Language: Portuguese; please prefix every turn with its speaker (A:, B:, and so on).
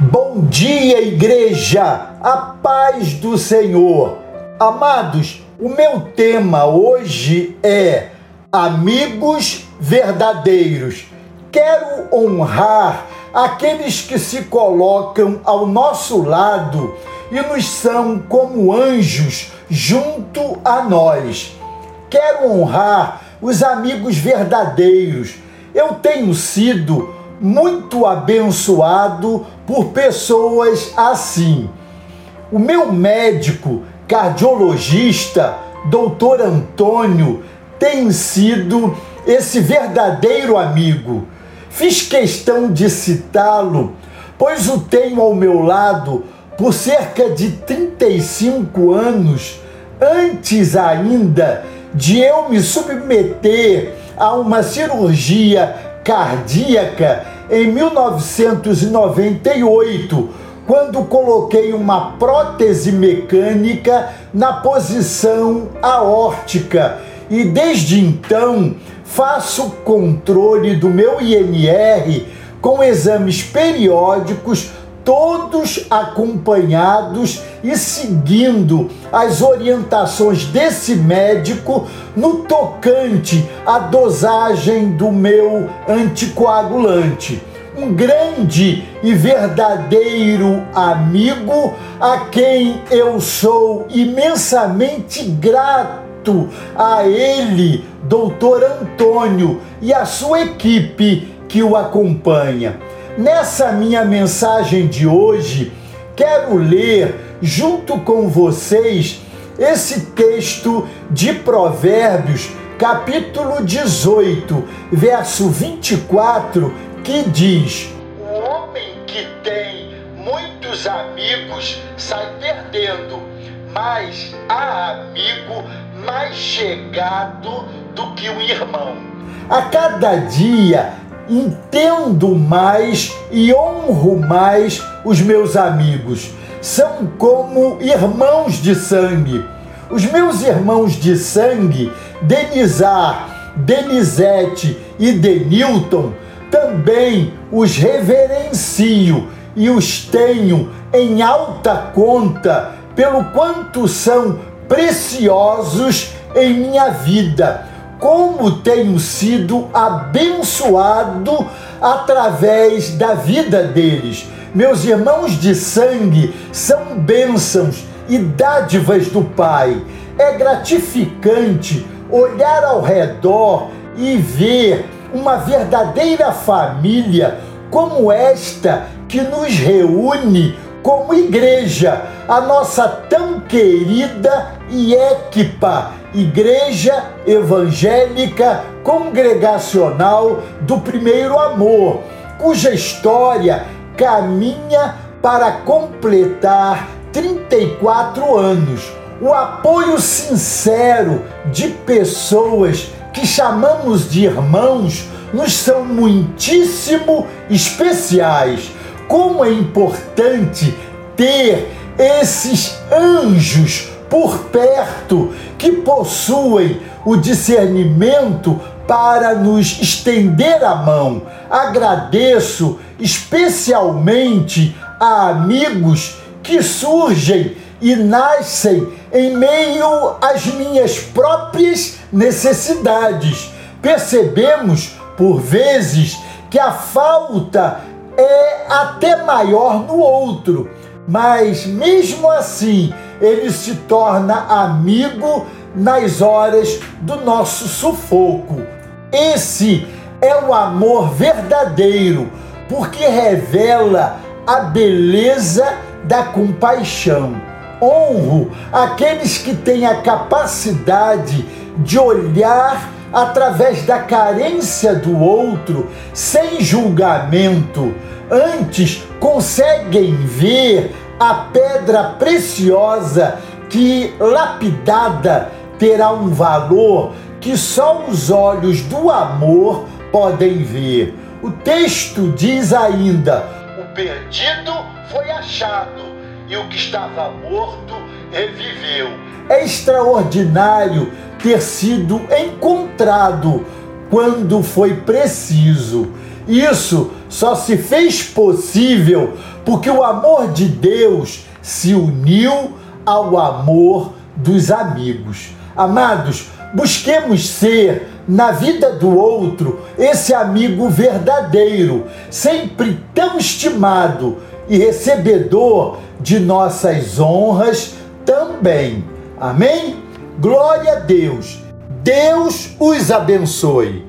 A: Bom dia, igreja! A paz do Senhor. Amados, o meu tema hoje é Amigos Verdadeiros. Quero honrar aqueles que se colocam ao nosso lado e nos são como anjos junto a nós. Quero honrar os amigos verdadeiros. Eu tenho sido muito abençoado por pessoas assim. O meu médico cardiologista, doutor Antônio, tem sido esse verdadeiro amigo. Fiz questão de citá-lo, pois o tenho ao meu lado por cerca de 35 anos, antes ainda de eu me submeter a uma cirurgia cardíaca em 1998, quando coloquei uma prótese mecânica na posição aórtica. E desde então faço controle do meu INR com exames periódicos todos acompanhados e seguindo as orientações desse médico no tocante à dosagem do meu anticoagulante. Um grande e verdadeiro amigo a quem eu sou imensamente grato a ele, doutor Antônio, e a sua equipe que o acompanha. Nessa minha mensagem de hoje, quero ler junto com vocês esse texto de Provérbios, capítulo 18, verso 24, que diz: O homem que tem muitos amigos sai perdendo, mas há amigo mais chegado do que um irmão. A cada dia entendo mais e honro mais os meus amigos. São como irmãos de sangue. Os meus irmãos de sangue, Denizar, Denizete e Denilton, também os reverencio e os tenho em alta conta pelo quanto são preciosos em minha vida como tenho sido abençoado através da vida deles. Meus irmãos de sangue são bênçãos e dádivas do Pai. É gratificante olhar ao redor e ver uma verdadeira família como esta que nos reúne como igreja, a nossa tão querida equipa Igreja Evangélica Congregacional do Primeiro Amor, cuja história caminha para completar 34 anos. O apoio sincero de pessoas que chamamos de irmãos nos são muitíssimo especiais. Como é importante ter esses anjos por perto que possuem o discernimento para nos estender a mão. Agradeço especialmente a amigos que surgem e nascem em meio às minhas próprias necessidades. Percebemos, por vezes, que a falta é até maior no outro, mas mesmo assim ele se torna amigo nas horas do nosso sufoco. Esse é o amor verdadeiro, porque revela a beleza da compaixão. Honro aqueles que têm a capacidade de olhar através da carência do outro sem julgamento, antes conseguem ver a pedra preciosa que, lapidada, terá um valor que só os olhos do amor podem ver. O texto diz ainda: o perdido foi achado e o que estava morto reviveu. É extraordinário ter sido encontrado quando foi preciso. Isso só se fez possível porque o amor de Deus se uniu ao amor dos amigos. Amados, busquemos ser na vida do outro esse amigo verdadeiro, sempre tão estimado e recebedor de nossas honras também. Amém? Glória a Deus. Deus os abençoe.